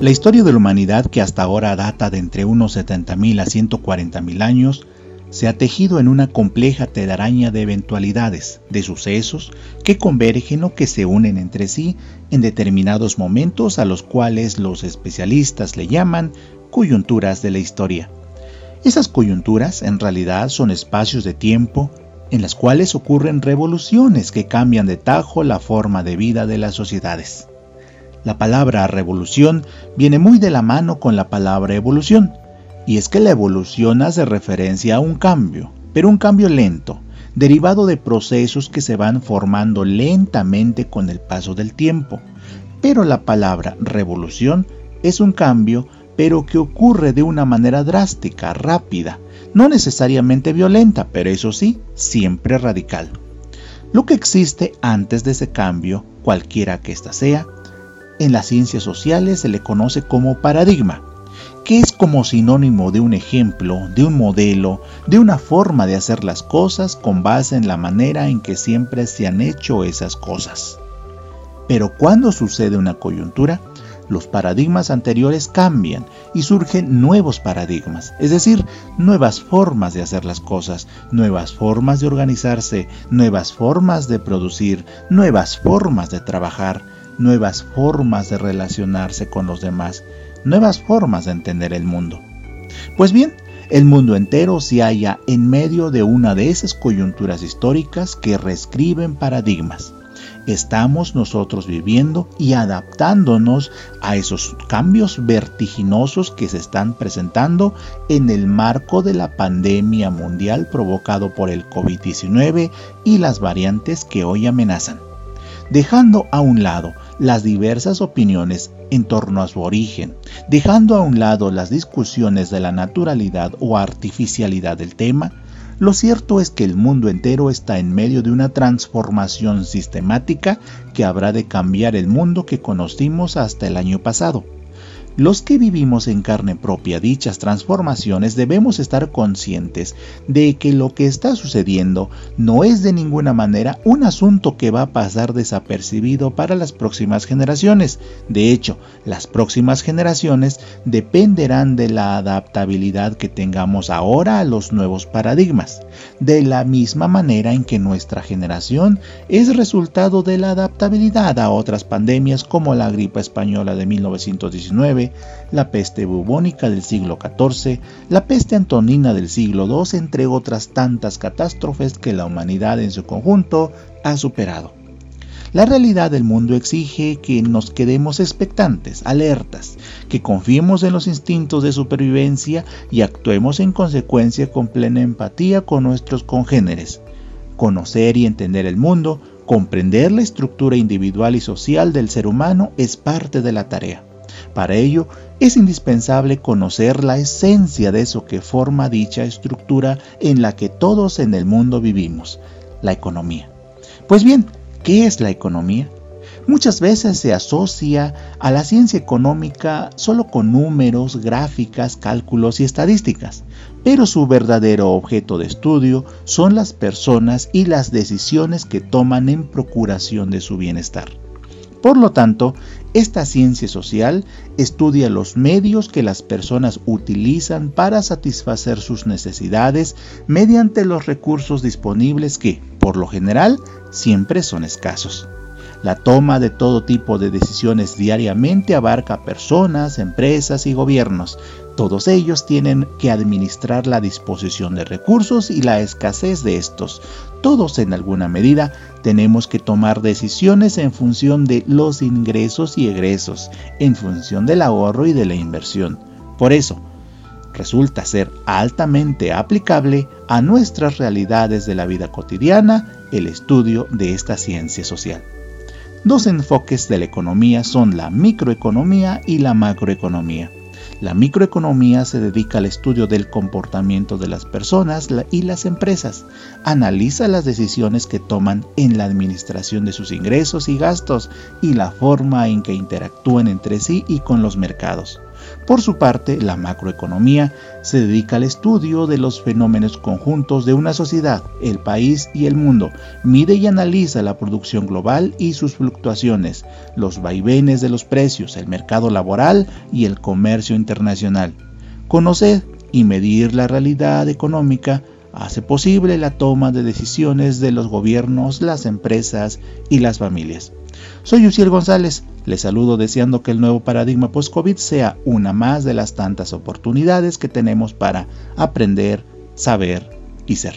La historia de la humanidad, que hasta ahora data de entre unos 70.000 a 140.000 años, se ha tejido en una compleja telaraña de eventualidades, de sucesos que convergen o que se unen entre sí en determinados momentos a los cuales los especialistas le llaman coyunturas de la historia. Esas coyunturas en realidad son espacios de tiempo en las cuales ocurren revoluciones que cambian de tajo la forma de vida de las sociedades. La palabra revolución viene muy de la mano con la palabra evolución, y es que la evolución hace referencia a un cambio, pero un cambio lento, derivado de procesos que se van formando lentamente con el paso del tiempo. Pero la palabra revolución es un cambio, pero que ocurre de una manera drástica, rápida, no necesariamente violenta, pero eso sí, siempre radical. Lo que existe antes de ese cambio, cualquiera que ésta sea, en las ciencias sociales se le conoce como paradigma, que es como sinónimo de un ejemplo, de un modelo, de una forma de hacer las cosas con base en la manera en que siempre se han hecho esas cosas. Pero cuando sucede una coyuntura, los paradigmas anteriores cambian y surgen nuevos paradigmas, es decir, nuevas formas de hacer las cosas, nuevas formas de organizarse, nuevas formas de producir, nuevas formas de trabajar, nuevas formas de relacionarse con los demás, nuevas formas de entender el mundo. Pues bien, el mundo entero se halla en medio de una de esas coyunturas históricas que reescriben paradigmas estamos nosotros viviendo y adaptándonos a esos cambios vertiginosos que se están presentando en el marco de la pandemia mundial provocado por el COVID-19 y las variantes que hoy amenazan. Dejando a un lado las diversas opiniones en torno a su origen, dejando a un lado las discusiones de la naturalidad o artificialidad del tema, lo cierto es que el mundo entero está en medio de una transformación sistemática que habrá de cambiar el mundo que conocimos hasta el año pasado. Los que vivimos en carne propia dichas transformaciones debemos estar conscientes de que lo que está sucediendo no es de ninguna manera un asunto que va a pasar desapercibido para las próximas generaciones. De hecho, las próximas generaciones dependerán de la adaptabilidad que tengamos ahora a los nuevos paradigmas, de la misma manera en que nuestra generación es resultado de la adaptabilidad a otras pandemias como la gripe española de 1919, la peste bubónica del siglo XIV, la peste antonina del siglo II, entre otras tantas catástrofes que la humanidad en su conjunto ha superado. La realidad del mundo exige que nos quedemos expectantes, alertas, que confiemos en los instintos de supervivencia y actuemos en consecuencia con plena empatía con nuestros congéneres. Conocer y entender el mundo, comprender la estructura individual y social del ser humano es parte de la tarea. Para ello, es indispensable conocer la esencia de eso que forma dicha estructura en la que todos en el mundo vivimos, la economía. Pues bien, ¿qué es la economía? Muchas veces se asocia a la ciencia económica solo con números, gráficas, cálculos y estadísticas, pero su verdadero objeto de estudio son las personas y las decisiones que toman en procuración de su bienestar. Por lo tanto, esta ciencia social estudia los medios que las personas utilizan para satisfacer sus necesidades mediante los recursos disponibles que, por lo general, siempre son escasos. La toma de todo tipo de decisiones diariamente abarca personas, empresas y gobiernos. Todos ellos tienen que administrar la disposición de recursos y la escasez de estos. Todos en alguna medida tenemos que tomar decisiones en función de los ingresos y egresos, en función del ahorro y de la inversión. Por eso, resulta ser altamente aplicable a nuestras realidades de la vida cotidiana el estudio de esta ciencia social. Dos enfoques de la economía son la microeconomía y la macroeconomía. La microeconomía se dedica al estudio del comportamiento de las personas y las empresas. Analiza las decisiones que toman en la administración de sus ingresos y gastos y la forma en que interactúan entre sí y con los mercados. Por su parte, la macroeconomía se dedica al estudio de los fenómenos conjuntos de una sociedad, el país y el mundo. Mide y analiza la producción global y sus fluctuaciones, los vaivenes de los precios, el mercado laboral y el comercio internacional. Conocer y medir la realidad económica hace posible la toma de decisiones de los gobiernos, las empresas y las familias. Soy Uciel González, les saludo deseando que el nuevo paradigma post-COVID sea una más de las tantas oportunidades que tenemos para aprender, saber y ser.